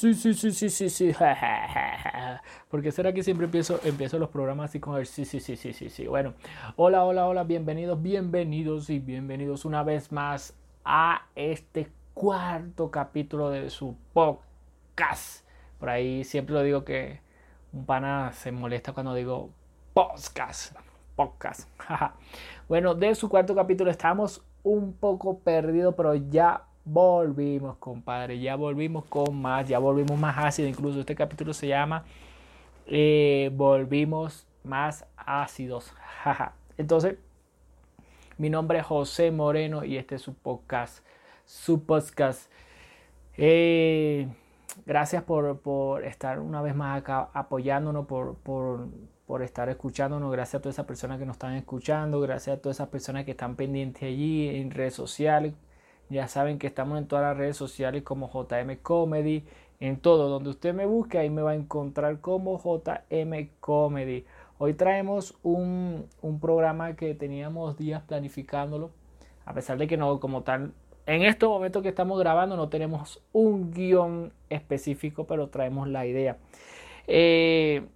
Sí, sí, sí, sí, sí, sí. Porque será que siempre empiezo, empiezo los programas así con el sí, sí, sí, sí, sí, sí. Bueno, hola, hola, hola, bienvenidos, bienvenidos y bienvenidos una vez más a este cuarto capítulo de su podcast. Por ahí siempre lo digo que un pana se molesta cuando digo podcast. Podcast. bueno, de su cuarto capítulo estamos un poco perdidos, pero ya volvimos, compadre. Ya volvimos con más, ya volvimos más ácido. Incluso este capítulo se llama eh, Volvimos más ácidos. Entonces, mi nombre es José Moreno y este es su podcast. Su podcast. Eh, gracias por, por, estar una vez más acá apoyándonos, por, por, por, estar escuchándonos. Gracias a todas esas personas que nos están escuchando. Gracias a todas esas personas que están pendientes allí en redes sociales. Ya saben que estamos en todas las redes sociales como JM Comedy. En todo, donde usted me busque, ahí me va a encontrar como JM Comedy. Hoy traemos un, programa que teníamos días planificándolo. A pesar de que no, como tal, en estos momentos que estamos grabando no tenemos un guion específico, pero traemos la idea. Eh,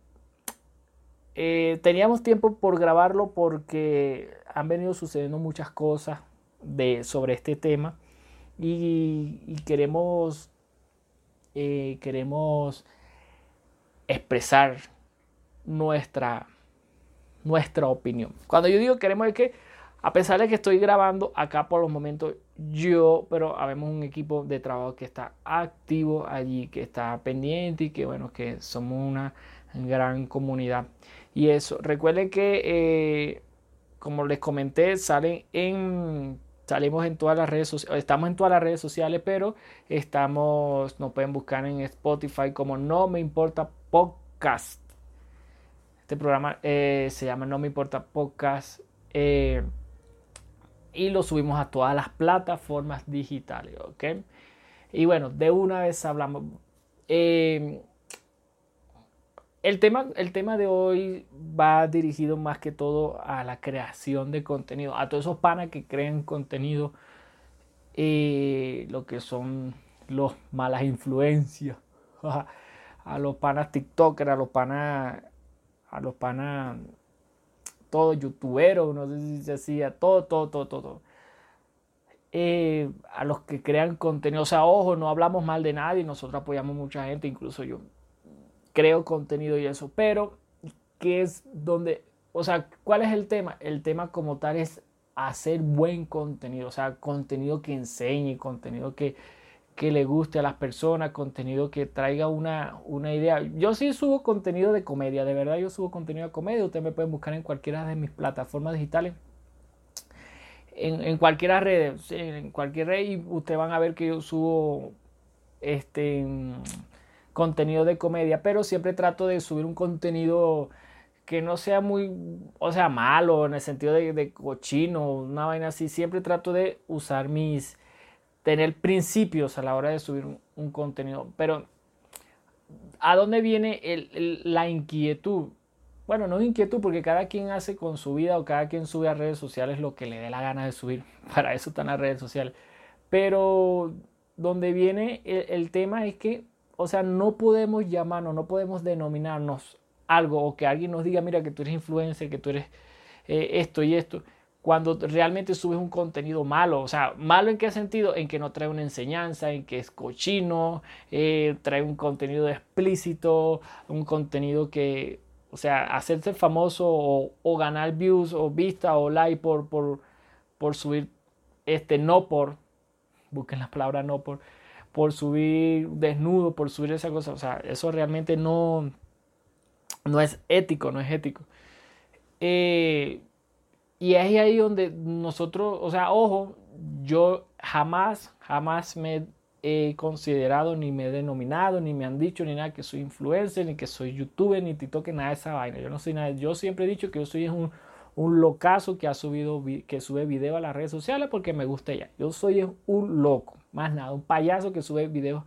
eh, teníamos tiempo por grabarlo porque han venido sucediendo muchas cosas de, sobre este tema y, queremos, eh, queremos expresar nuestra, nuestra opinión. Cuando yo digo queremos es que, a pesar de que estoy grabando acá por los momentos, yo, pero habemos un equipo de trabajo que está activo allí, que está pendiente y que bueno, que somos una gran comunidad. Y eso, recuerden que, eh, como les comenté, salen en Salimos en todas las redes sociales, estamos en todas las redes sociales, pero estamos, nos pueden buscar en Spotify como No Me Importa Podcast. Este programa eh, se llama No Me Importa Podcast. Eh, y lo subimos a todas las plataformas digitales, ¿ok? Y bueno, de una vez hablamos. Eh, el tema, el tema de hoy va dirigido más que todo a la creación de contenido, a todos esos panas que crean contenido, eh, lo que son los malas influencias, a los panas TikTokers, a los panas, a los panas, todos youtuberos, no sé si se hacía, todo, todo, todo, todo. Eh, a los que crean contenido, o sea, ojo, no hablamos mal de nadie, nosotros apoyamos mucha gente, incluso yo creo contenido y eso, pero ¿qué es donde, o sea, cuál es el tema? El tema como tal es hacer buen contenido, o sea, contenido que enseñe, contenido que, que le guste a las personas, contenido que traiga una, una idea. Yo sí subo contenido de comedia, de verdad yo subo contenido de comedia, ustedes me pueden buscar en cualquiera de mis plataformas digitales. En, en cualquier red, en cualquier red y ustedes van a ver que yo subo este contenido de comedia, pero siempre trato de subir un contenido que no sea muy, o sea, malo en el sentido de, cochino, una vaina así. Siempre trato de usar mis, tener principios a la hora de subir un, contenido. Pero, ¿a dónde viene la inquietud? Bueno, no inquietud porque cada quien hace con su vida o cada quien sube a redes sociales lo que le dé la gana de subir. Para eso están las redes sociales. Pero donde viene el tema es que o sea, no podemos llamarnos, no podemos denominarnos algo o que alguien nos diga, mira, que tú eres influencer, que tú eres eh, esto y esto, cuando realmente subes un contenido malo. O sea, malo en qué sentido? En que no trae una enseñanza, en que es cochino, eh, trae un contenido explícito, un contenido que, o sea, hacerse famoso o, ganar views o vista o like por, por, por subir, este, no por, busquen la palabra no por, por subir desnudo, por subir esa cosa. O sea, eso realmente no, no es ético, no es ético. Eh, y es ahí donde nosotros, o sea, ojo, yo jamás, jamás me he considerado, ni me he denominado, ni me han dicho, ni nada que soy influencer, ni que soy youtuber, ni TikTok, nada de esa vaina. Yo no soy nada. Yo siempre he dicho que yo soy un, un locazo que ha subido, que sube video a las redes sociales porque me gusta ella. Yo soy un loco, más nada, un payaso que sube videos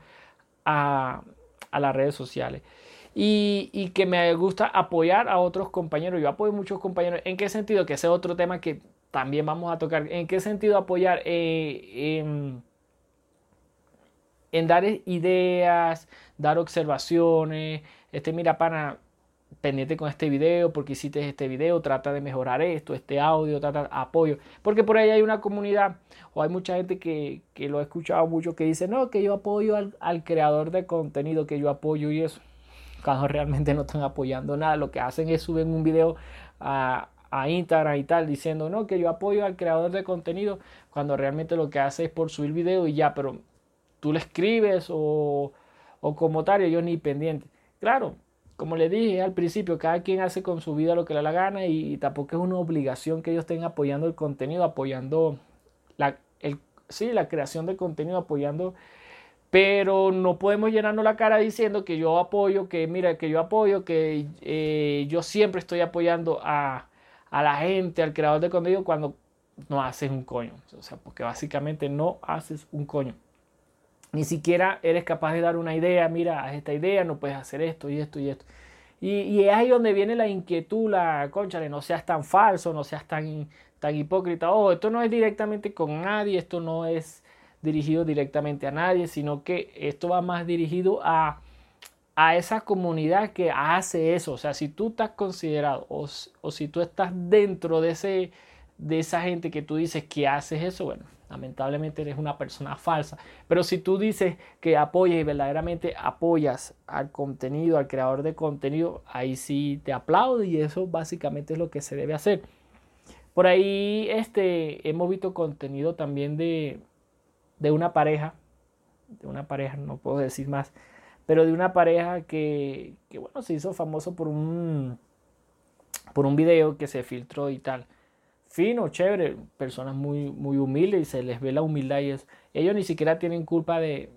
a, las redes sociales. Y, que me gusta apoyar a otros compañeros. Yo apoyo a muchos compañeros. ¿En qué sentido? Que ese es otro tema que también vamos a tocar. ¿En qué sentido apoyar? Eh, en dar ideas, dar observaciones, este mira pana, pendiente con este video, porque hiciste este video, trata de mejorar esto, este audio, trata de apoyo, porque por ahí hay una comunidad o hay mucha gente que, que lo ha escuchado mucho que dice, no, que yo apoyo al, al, creador de contenido, que yo apoyo y eso, cuando realmente no están apoyando nada, lo que hacen es suben un video a, a Instagram y tal, diciendo, no, que yo apoyo al creador de contenido, cuando realmente lo que hace es por subir video y ya, pero tú le escribes o, o como tal, ellos ni pendiente. Claro, como le dije al principio, cada quien hace con su vida lo que le da la gana y, tampoco es una obligación que ellos estén apoyando el contenido, apoyando la, el, sí, la creación de contenido, apoyando, pero no podemos llenarnos la cara diciendo que yo apoyo, que mira, que yo apoyo, que eh, yo siempre estoy apoyando a, a la gente, al creador de contenido cuando no haces un coño. O sea, porque básicamente no haces un coño. Ni siquiera eres capaz de dar una idea, mira, haz esta idea, no puedes hacer esto y esto y esto. Y, es ahí donde viene la inquietud, la conchale, no seas tan falso, no seas tan, tan hipócrita. Oh, esto no es directamente con nadie, esto no es dirigido directamente a nadie, sino que esto va más dirigido a, a esa comunidad que hace eso. O sea, si tú estás considerado o, o si tú estás dentro de, ese, de esa gente que tú dices que haces eso, bueno, lamentablemente eres una persona falsa. Pero si tú dices que apoyas y verdaderamente apoyas al contenido, al creador de contenido, ahí sí te aplaudo y eso básicamente es lo que se debe hacer. Por ahí este, hemos visto contenido también de, de una pareja, de una pareja, no puedo decir más, pero de una pareja que, que bueno, se hizo famoso por un, por un video que se filtró y tal fino, chévere, personas muy, muy humildes y se les ve la humildad y ellos ni siquiera tienen culpa de,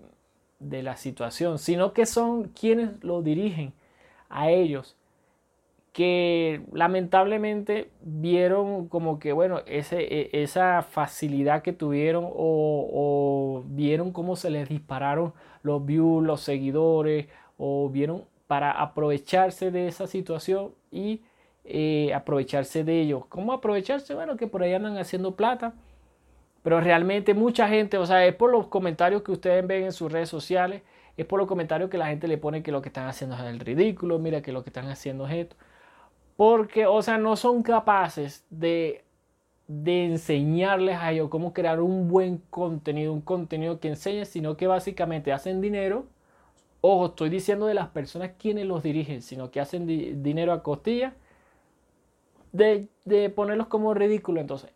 de la situación, sino que son quienes lo dirigen a ellos que lamentablemente vieron como que, bueno, ese, e, esa facilidad que tuvieron o, o, vieron cómo se les dispararon los views, los seguidores, o vieron para aprovecharse de esa situación y eh, aprovecharse de ellos. ¿Cómo aprovecharse? Bueno, que por ahí andan haciendo plata. Pero realmente mucha gente, o sea, es por los comentarios que ustedes ven en sus redes sociales, es por los comentarios que la gente le pone que lo que están haciendo es el ridículo, mira que lo que están haciendo es esto. Porque, o sea, no son capaces de, de enseñarles a ellos cómo crear un buen contenido, un contenido que enseñe, sino que básicamente hacen dinero. Ojo, estoy diciendo de las personas quienes los dirigen, sino que hacen dinero a costilla de, ponerlos como ridículo. Entonces,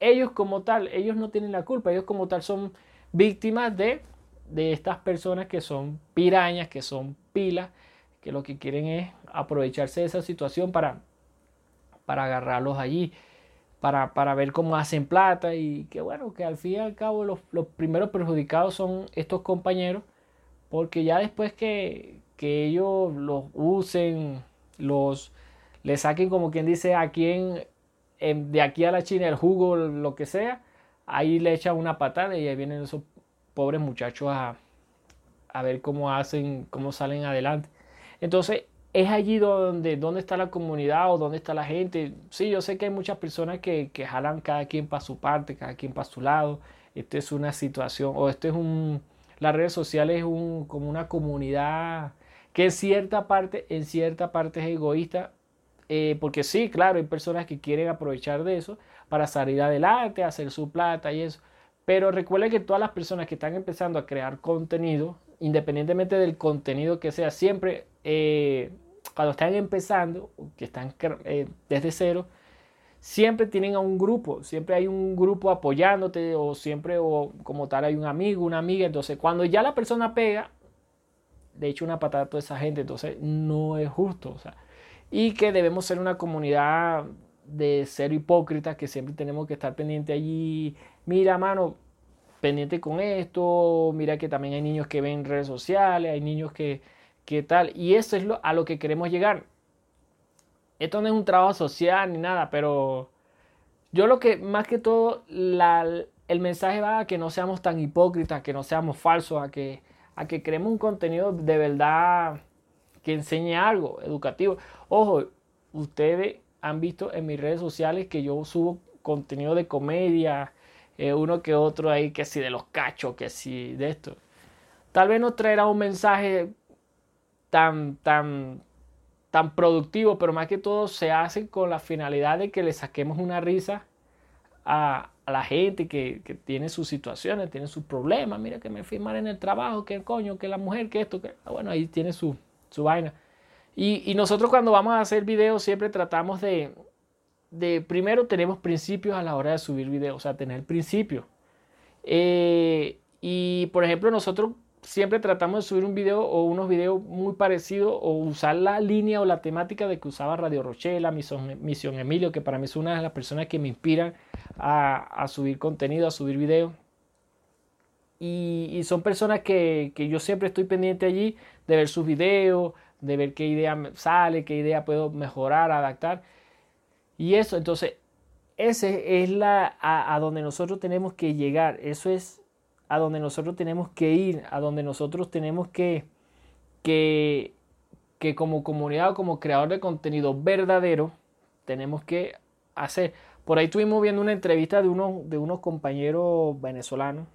ellos como tal, ellos no tienen la culpa, ellos como tal son víctimas de, de estas personas que son pirañas, que son pilas, que lo que quieren es aprovecharse de esa situación para, para agarrarlos allí, para, para ver cómo hacen plata y que bueno, que al fin y al cabo los, los primeros perjudicados son estos compañeros, porque ya después que, que ellos los usen, los le saquen como quien dice aquí en, de aquí a la China el jugo, lo que sea, ahí le echan una patada y ahí vienen esos pobres muchachos a, a ver cómo hacen, cómo salen adelante. Entonces, es allí donde, está la comunidad o donde está la gente. Sí, yo sé que hay muchas personas que, que jalan cada quien para su parte, cada quien para su lado. Esto es una situación, o esto es un, las redes sociales es un, como una comunidad que en cierta parte, en cierta parte es egoísta, eh, porque sí, claro, hay personas que quieren aprovechar de eso para salir adelante, hacer su plata y eso. Pero recuerden que todas las personas que están empezando a crear contenido, independientemente del contenido que sea, siempre eh, cuando están empezando, que están eh, desde cero, siempre tienen a un grupo, siempre hay un grupo apoyándote o siempre o como tal hay un amigo, una amiga. Entonces, cuando ya la persona pega, de hecho una patada a toda esa gente, entonces no es justo. O sea, y que debemos ser una comunidad de ser hipócritas, que siempre tenemos que estar pendiente allí. Mira, mano, pendiente con esto, mira que también hay niños que ven redes sociales, hay niños que, que tal, y eso es lo, a lo que queremos llegar. Esto no es un trabajo social ni nada, pero yo lo que más que todo el mensaje va a que no seamos tan hipócritas, que no seamos falsos, a que, a que creemos un contenido de verdad que enseñe algo educativo. Ojo, ustedes han visto en mis redes sociales que yo subo contenido de comedia, eh, uno que otro ahí, que si de los cachos, que si de esto. tal vez no traerá un mensaje tan, tan, tan productivo, pero más que todo se hace con la finalidad de que le saquemos una risa a, la gente que, tiene sus situaciones, tiene sus problemas. Mira que me firman en el trabajo, que el coño, que la mujer, que esto, que. Ah, bueno, ahí tiene su, su vaina. Y, nosotros cuando vamos a hacer videos siempre tratamos de, de, primero tenemos principios a la hora de subir videos, o sea, tener principios. Eh, y por ejemplo, nosotros siempre tratamos de subir un video o unos videos muy parecidos o usar la línea o la temática de que usaba Radio Rochela, Misión, Emilio, que para mí es una de las personas que me inspiran a, subir contenido, a subir videos. Y, son personas que, yo siempre estoy pendiente allí de ver sus videos, de ver qué idea sale, qué idea puedo mejorar, adaptar. Y eso, entonces, ese es la a donde nosotros tenemos que llegar. Eso es a donde nosotros tenemos que ir, a donde nosotros tenemos que, que, que como comunidad o como creador de contenido verdadero, tenemos que hacer. Por ahí estuvimos viendo una entrevista de, uno, de unos compañeros venezolanos.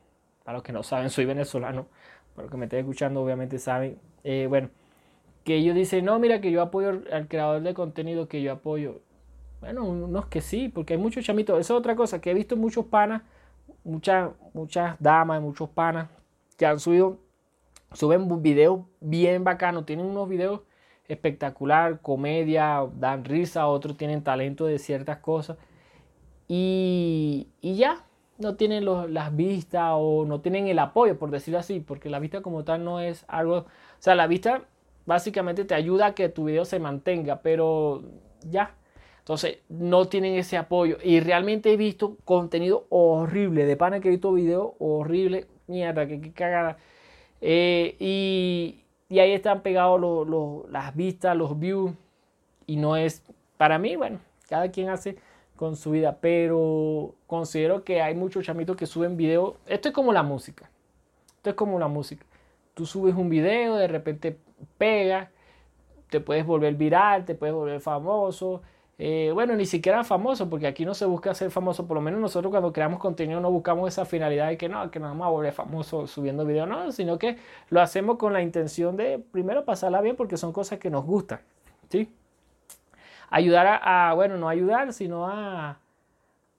Para los que no saben, soy venezolano. Para los que me estén escuchando, obviamente saben. Eh, bueno, que ellos dicen, no, mira que yo apoyo al creador de contenido, que yo apoyo. Bueno, unos que sí, porque hay muchos chamitos. Esa es otra cosa, que he visto muchos panas muchas, muchas damas, muchos panas que han subido, suben videos bien bacanos, tienen unos videos espectacular, comedia, dan risa, otros tienen talento de ciertas cosas y, ya, no tienen las vistas o no tienen el apoyo, por decirlo así, porque la vista como tal no es algo, o sea, la vista básicamente te ayuda a que tu video se mantenga, pero ya, entonces, no tienen ese apoyo. Y realmente he visto contenido horrible. De pana que he visto videos horribles. Mierda, que, cagada. Eh, y, ahí están pegados las vistas, los views. Y no es, para mí, bueno, cada quien hace con su vida. Pero considero que hay muchos chamitos que suben videos. Esto es como la música. Esto es como la música. Tú subes un video, de repente pega, te puedes volver viral, te puedes volver famoso eh, bueno, ni siquiera famoso, porque aquí no se busca ser famoso, por lo menos nosotros cuando creamos contenido no buscamos esa finalidad de que no, que nos vamos a volver famoso subiendo videos, no, sino que lo hacemos con la intención de primero pasarla bien porque son cosas que nos gustan, ¿sí? Ayudar a, bueno, no ayudar, sino a,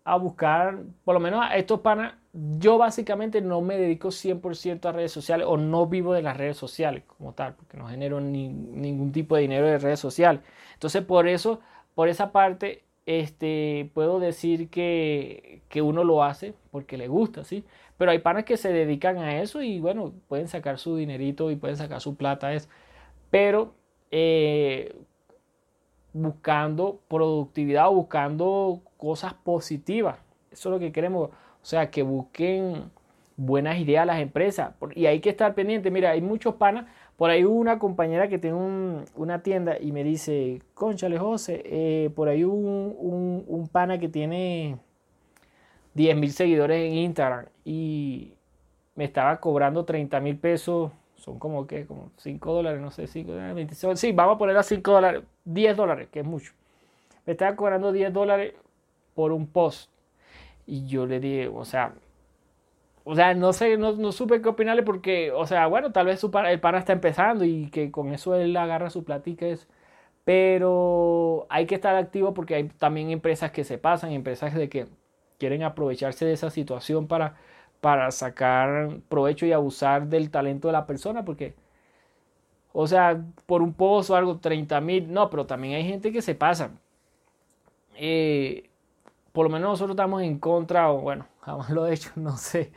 a buscar, por lo menos a estos panas, yo básicamente no me dedico 100% a redes sociales o no vivo de las redes sociales como tal, porque no genero ningún tipo de dinero de redes sociales. Entonces, por eso por esa parte, este, puedo decir que, uno lo hace porque le gusta, ¿sí? Pero hay panas que se dedican a eso y bueno, pueden sacar su dinerito y pueden sacar su plata. Es, pero eh, buscando productividad o buscando cosas positivas. Eso es lo que queremos. O sea, que busquen buenas ideas las empresas. Y hay que estar pendiente. Mira, hay muchos panas por ahí una compañera que tiene una tienda y me dice, conchale José, eh, por ahí hubo un, pana que tiene 10 mil seguidores en Instagram y me estaba cobrando 30 mil pesos, son como que, como 5 dólares, no sé, 5 dólares, sí, vamos a poner a 5 dólares, 10 dólares, que es mucho. Me estaba cobrando 10 dólares por un post. Y yo le dije, o sea, o sea, no sé, no, supe qué opinarle porque, o sea, bueno, tal vez su el pana está empezando y que con eso él agarra su platica. Es, pero hay que estar activo porque hay también empresas que se pasan, empresas de que quieren aprovecharse de esa situación para, para sacar provecho y abusar del talento de la persona porque, o sea, por un pozo o algo, 30 mil, no, pero también hay gente que se pasa. Eh, por lo menos nosotros estamos en contra, o bueno, jamás lo he hecho, no sé.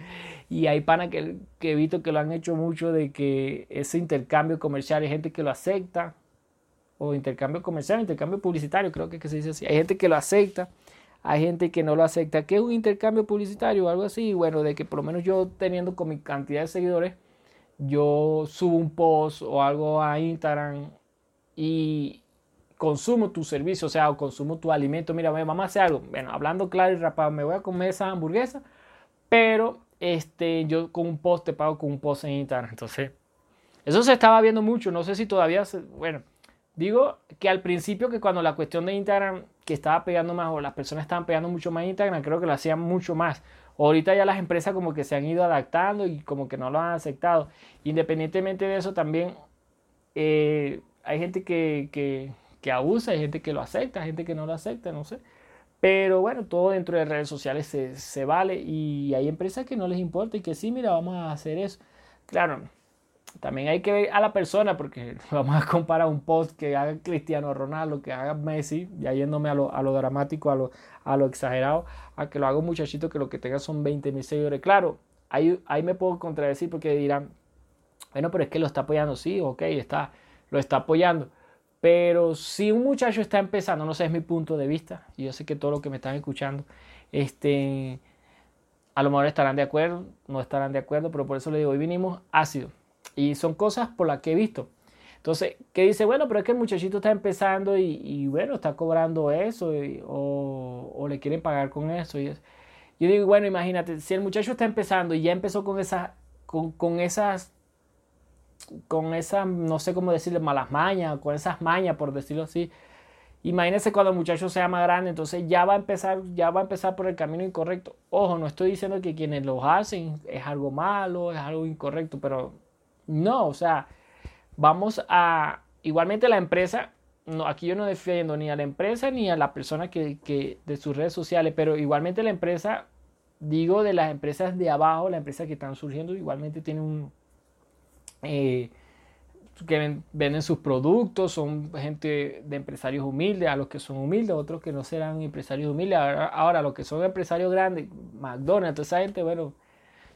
Y hay panas que, que he visto que lo han hecho mucho de que ese intercambio comercial, hay gente que lo acepta, o intercambio comercial, intercambio publicitario, creo que, que se dice así. Hay gente que lo acepta, hay gente que no lo acepta. ¿Qué es un intercambio publicitario o algo así? Bueno, de que por lo menos yo teniendo con mi cantidad de seguidores, yo subo un post o algo a Instagram y, consumo tu servicio, o sea, consumo tu alimento. Mira, vamos a hacer algo. Bueno, hablando claro y rapado, me voy a comer esa hamburguesa, pero este, yo con un post te pago con un post en Instagram. Entonces, eso se estaba viendo mucho. No sé si todavía, se, bueno, digo que al principio que cuando la cuestión de Instagram que estaba pegando más o las personas estaban pegando mucho más Instagram, creo que lo hacían mucho más. Ahorita ya las empresas como que se han ido adaptando y como que no lo han aceptado. Independientemente de eso, también eh, hay gente que, que, que, abusa, hay gente que lo acepta, hay gente que no lo acepta, no sé. Pero bueno, todo dentro de redes sociales se, se vale y hay empresas que no les importa y que sí, mira, vamos a hacer eso. Claro, también hay que ver a la persona, porque vamos a comparar un post que haga Cristiano Ronaldo, que haga Messi, ya yéndome a lo, a lo dramático, a lo, a lo exagerado, a que lo haga un muchachito que lo que tenga son 20 mil seguidores. Claro, ahí, ahí me puedo contradecir porque dirán, bueno, pero es que lo está apoyando, sí, ok, está, lo está apoyando. Pero si un muchacho está empezando, no sé, es mi punto de vista, y yo sé que todos los que me están escuchando, este, a lo mejor estarán de acuerdo, no estarán de acuerdo, pero por eso le digo, hoy vinimos ácido y son cosas por las que he visto. Entonces, ¿qué dice, bueno, pero es que el muchachito está empezando y, bueno, está cobrando eso o, le quieren pagar con eso. Y Yo digo, bueno, imagínate, si el muchacho está empezando y ya empezó con, esas, con, esas, con esas, no sé cómo decirle, malas mañas, con esas mañas, por decirlo así. Imagínese cuando el muchacho sea más grande, entonces ya va a empezar, ya va a empezar por el camino incorrecto. Ojo, no estoy diciendo que quienes lo hacen es algo malo, es algo incorrecto, pero no, o sea, vamos a, igualmente la empresa, no, aquí yo no defiendo ni a la empresa ni a la persona que, de sus redes sociales, pero igualmente la empresa, digo de las empresas de abajo, las empresas que están surgiendo, igualmente tienen un... Eh, que venden sus productos, son gente de empresarios humildes, a los que son humildes, otros que no serán empresarios humildes. Ahora, ahora los que son empresarios grandes, McDonald's, toda esa gente, bueno,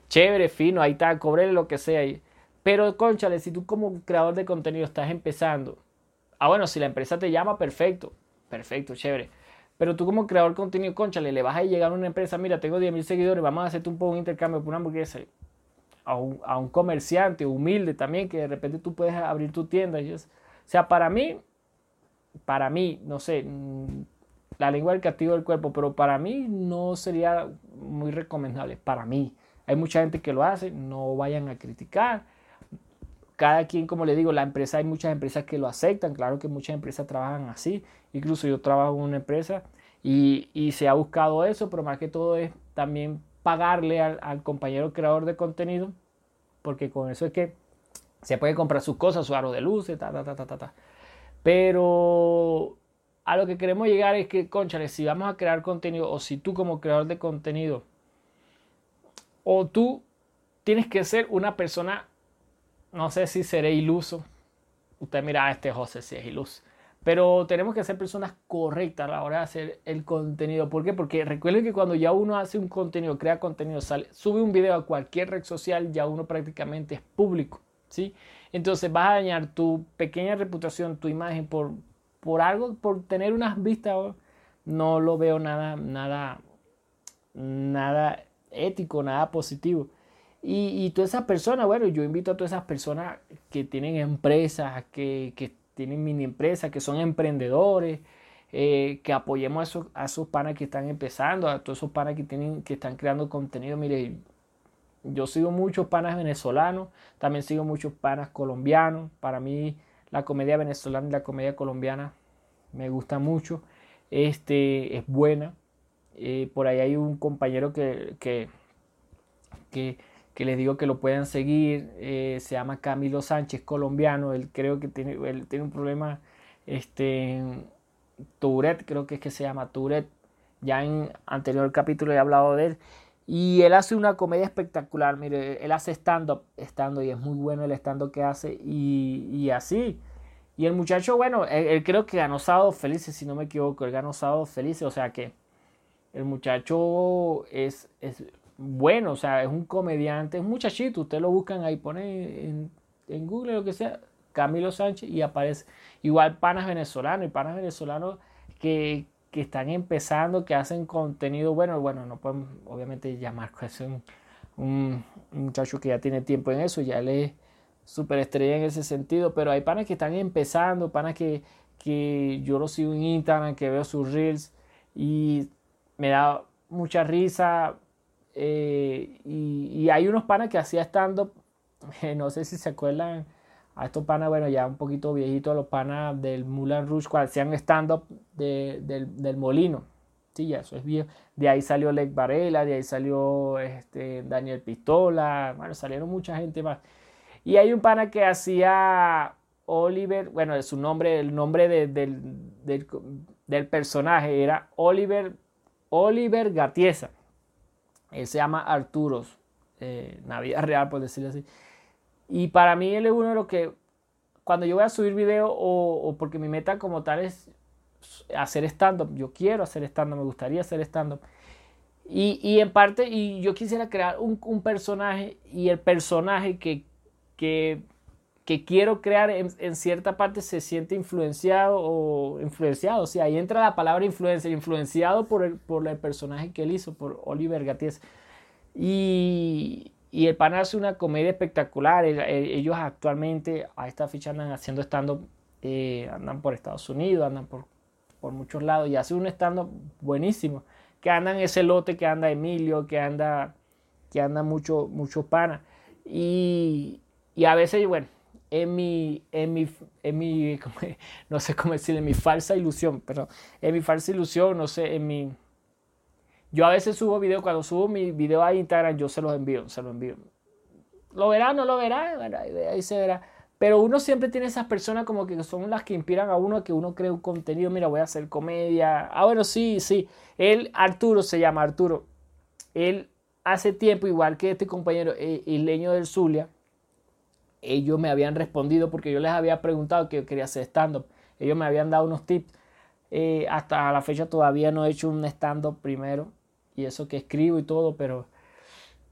chévere, fino, ahí está, cobre lo que sea. Pero, conchale, si tú como creador de contenido estás empezando, ah, bueno, si la empresa te llama, perfecto, perfecto, chévere. Pero tú como creador de contenido, conchale, le vas a llegar a una empresa, mira, tengo 10.000 seguidores, vamos a hacerte un poco un intercambio por una hamburguesa. A un, a un, comerciante humilde también, que de repente tú puedes abrir tu tienda. o sea, para mí, para mí, no sé, mm, la lengua del castigo del cuerpo, pero para mí no sería muy recomendable. Para mí, hay mucha gente que lo hace, no vayan a criticar cada quien, como le digo, la empresa, hay muchas empresas que lo aceptan, claro que muchas empresas trabajan así, incluso yo trabajo en una empresa y, y se ha buscado eso, pero más que todo es también pagarle al, al, compañero creador de contenido, porque con eso es que se puede comprar sus cosas, su aro de luces, ta, ta, ta. Pero a lo que queremos llegar es que, conchale, si vamos a crear contenido, o si tú como creador de contenido, o tú tienes que ser una persona no sé si seré iluso. Usted mira, a este José si es iluso. Pero tenemos que ser personas correctas a la hora de hacer el contenido. ¿Por qué? Porque recuerden que cuando ya uno hace un contenido, crea contenido, sale, sube un video a cualquier red social, ya uno prácticamente es público. ¿sí? Entonces vas a dañar tu pequeña reputación, tu imagen por, por algo, por tener unas vistas. No lo veo nada, nada, nada ético, nada positivo. Y, todas esas personas, bueno, yo invito a todas esas personas que tienen empresas, que, que tienen mini empresas, que son emprendedores, eh, que apoyemos a esos, a esos panas que están empezando, a todos esos panas que, tienen, que están creando contenido. Mire, yo sigo muchos panas venezolanos, también sigo muchos panas colombianos. Para mí la comedia venezolana y la comedia colombiana me gusta mucho. Este es buena. Eh, por ahí hay un compañero que, que que les digo que lo puedan seguir. Eh, se llama Camilo Sánchez, colombiano. Él creo que tiene, él tiene un problema, este, Tourette, creo que es que se llama Tourette. Ya en anterior capítulo he hablado de él. Y él hace una comedia espectacular. Mire, él hace stand-up, stand y es muy bueno el stand-up que hace. Y, y, así. Y el muchacho, bueno, él, creo que ganó Sábado Felices, si no me equivoco. Él ganó Sábado Felices. O sea que el muchacho es, es bueno, o sea, es un comediante, es un muchachito, ustedes lo buscan ahí, pone en, Google lo que sea, Camilo Sánchez y aparece. Igual panas venezolanos y panas venezolanos que, que están empezando, que hacen contenido bueno, bueno, no pueden obviamente llamar, es un, un, muchacho que ya tiene tiempo en eso, ya le es súper estrella en ese sentido, pero hay panas que están empezando, panas que, que yo lo sigo en Instagram, que veo sus reels y me da mucha risa eh, y, hay unos panas que hacía stand-up, no sé si se acuerdan, a estos panas, bueno, ya un poquito viejitos, los panas del Mulan Rouge, cuando hacían stand-up del, del, molino. Sí, ya eso es viejo. De ahí salió Lec Varela, de ahí salió este, Daniel Pistola, bueno, salieron mucha gente más. Y hay un pana que hacía Oliver, bueno, su nombre, el nombre del, personaje era Oliver, Oliver Gatiesa. Él se llama Arturos, eh, Navidad Real, por decirlo así. Y para mí él es uno de los que, cuando yo voy a subir video o, porque mi meta como tal es hacer stand-up, yo quiero hacer stand-up, me gustaría hacer stand-up. Y, en parte, y yo quisiera crear un, personaje y el personaje que, que, quiero crear en, cierta parte se siente influenciado o influenciado. O sea, ahí entra la palabra influencer, influenciado por el, por el personaje que él hizo, por Oliver Gaties. Y, y el pan hace una comedia espectacular. Ellos actualmente a esta fecha andan haciendo stand-up, eh, andan por Estados Unidos, andan por, por muchos lados y hace un stand-up buenísimo. Que andan ese lote que anda Emilio, que anda, que anda mucho, mucho pana. Y, y a veces, bueno, en mi, en mi, en mi, no sé cómo decir, en mi falsa ilusión, pero en mi falsa ilusión, no sé, en mi yo a veces subo video, cuando subo mi video a Instagram, yo se los envío, se los envío. ¿Lo verá? ¿No lo verá? ahí se verá. Pero uno siempre tiene esas personas como que son las que inspiran a uno que uno cree un contenido. Mira, voy a hacer comedia. Ah, bueno, sí, sí. Él, Arturo, se llama Arturo. Él hace tiempo, igual que este compañero, eh, leño del Zulia, ellos me habían respondido porque yo les había preguntado que yo quería hacer stand-up. Ellos me habían dado unos tips. Eh, hasta la fecha todavía no he hecho un stand-up primero y eso que escribo y todo, pero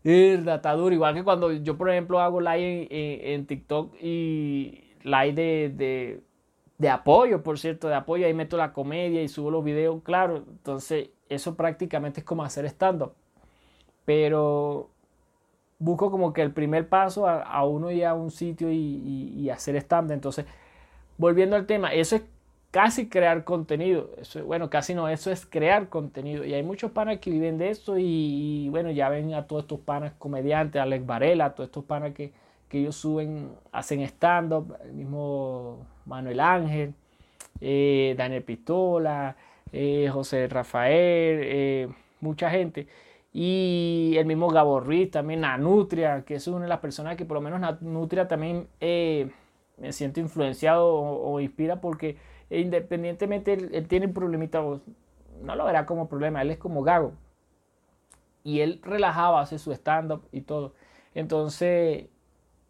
es duro. Igual que cuando yo, por ejemplo, hago live en, TikTok y live de, de, apoyo, por cierto, de apoyo, ahí meto la comedia y subo los videos, claro. Entonces, eso prácticamente es como hacer stand-up. Pero busco como que el primer paso a, uno ir a un sitio y, hacer stand-up. Entonces, volviendo al tema, eso es casi crear contenido. Eso, bueno, casi no, eso es crear contenido. Y hay muchos panas que viven de eso y, bueno, ya ven a todos estos panas comediantes, Alex Varela, todos estos panas que, ellos suben, hacen stand-up, el mismo Manuel Ángel, eh, Daniel Pistola, eh, José Rafael, eh, mucha gente. Y el mismo Gabo Ruiz, también Nanutria, que es una de las personas que por lo menos Nanutria también me siento influenciado o inspira porque independientemente él, tiene un problemita, no lo verá como problema, él es como gago. Y él relajaba, hace su stand-up y todo. Entonces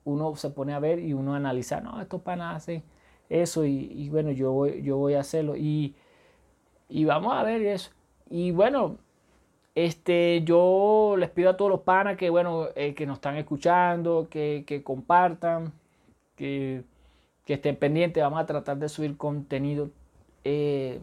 uno se pone a ver y uno analiza, no, estos panas hacen eso y, bueno, yo voy, yo voy a hacerlo. Y, vamos a ver eso. Y bueno, este, yo les pido a todos los panas que, bueno, eh, que nos están escuchando, que, que compartan, que que estén pendientes. Vamos a tratar de subir contenido eh,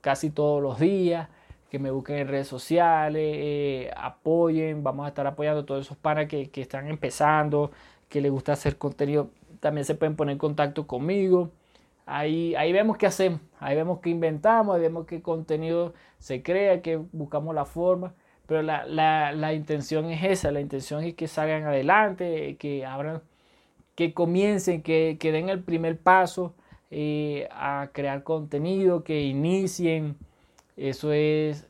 casi todos los días. Que me busquen en redes sociales, eh, apoyen. Vamos a estar apoyando a todos esos panas que, están empezando, que les gusta hacer contenido. También se pueden poner en contacto conmigo. Ahí, ahí vemos qué hacemos, ahí vemos qué inventamos, ahí vemos qué contenido se crea, que buscamos la forma. Pero la, la, la intención es esa, la intención es que salgan adelante, que abran que comiencen, que, que den el primer paso eh, a crear contenido, que inicien. Eso es,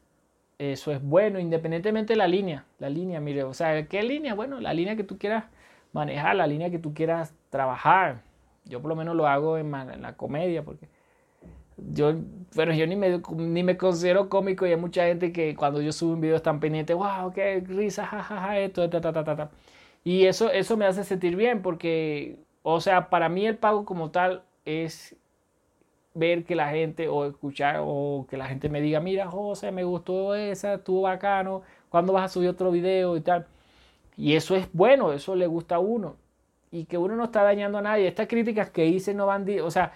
eso es bueno, independientemente de la línea. La línea, mire, o sea, ¿qué línea? Bueno, la línea que tú quieras manejar, la línea que tú quieras trabajar. Yo por lo menos lo hago en, la comedia, porque yo, bueno, yo ni me, ni me considero cómico y hay mucha gente que cuando yo subo un video están pendientes, wow, qué risa, jajaja, esto, ta, ta, ta, ta, ta. Y eso, eso me hace sentir bien porque, o sea, para mí el pago como tal es ver que la gente o escuchar o que la gente me diga, mira José, me gustó esa, estuvo bacano, ¿cuándo vas a subir otro video y tal? Y eso es bueno, eso le gusta a uno. Y que uno no está dañando a nadie. Estas críticas que hice no van, o sea,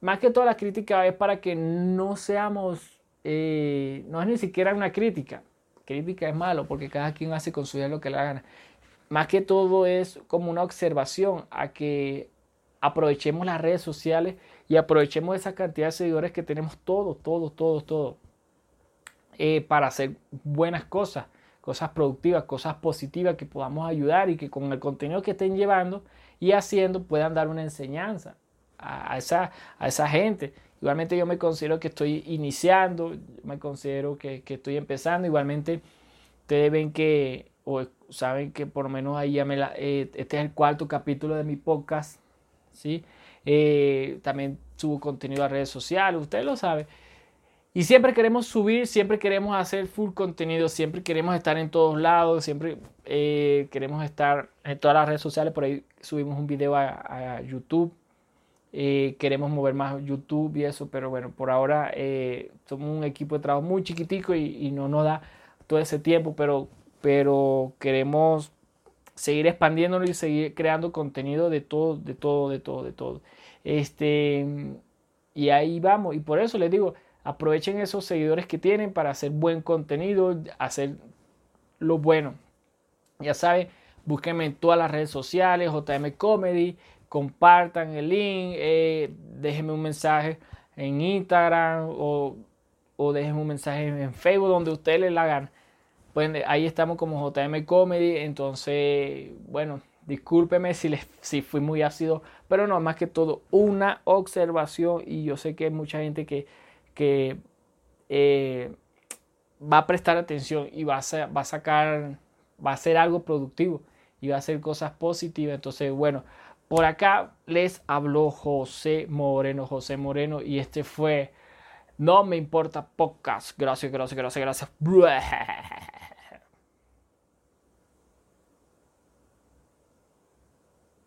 más que todas las críticas es para que no seamos, eh, no es ni siquiera una crítica. Crítica es malo porque cada quien hace con su vida lo que le gana más que todo es como una observación a que aprovechemos las redes sociales y aprovechemos esa cantidad de seguidores que tenemos todos, todos, todos, todos, eh, para hacer buenas cosas, cosas productivas, cosas positivas que podamos ayudar y que con el contenido que estén llevando y haciendo puedan dar una enseñanza a, esa, a esa gente. Igualmente yo me considero que estoy iniciando, me considero que, estoy empezando. Igualmente ustedes ven que, o saben que por lo menos ahí ya me la, eh, este es el cuarto capítulo de mi podcast, ¿sí? Eh, también subo contenido a redes sociales, ustedes lo saben. Y siempre queremos subir, siempre queremos hacer full contenido, siempre queremos estar en todos lados, siempre eh, queremos estar en todas las redes sociales. Por ahí subimos un video a, YouTube. Eh, queremos mover más YouTube y eso, pero bueno, por ahora eh, somos un equipo de trabajo muy chiquitico y, no nos da todo ese tiempo, pero, pero queremos seguir expandiéndolo y seguir creando contenido de todo, de todo, de todo, de todo. Este, y ahí vamos, y por eso les digo, Aprovechen esos seguidores que tienen para hacer buen contenido, hacer lo bueno. Ya saben, búsquenme en todas las redes sociales, JM Comedy, compartan el link, eh, déjenme un mensaje en Instagram o, o déjenme un mensaje en Facebook donde ustedes les la hagan. Pues ahí estamos como JM Comedy, entonces, bueno, discúlpeme si, les, si fui muy ácido, pero no, más que todo una observación y yo sé que hay mucha gente que que eh, va a prestar atención y va a, va a sacar, va a hacer algo productivo y va a hacer cosas positivas. Entonces, bueno, por acá les habló José Moreno, José Moreno, y este fue No me importa podcast. Gracias, gracias, gracias, gracias.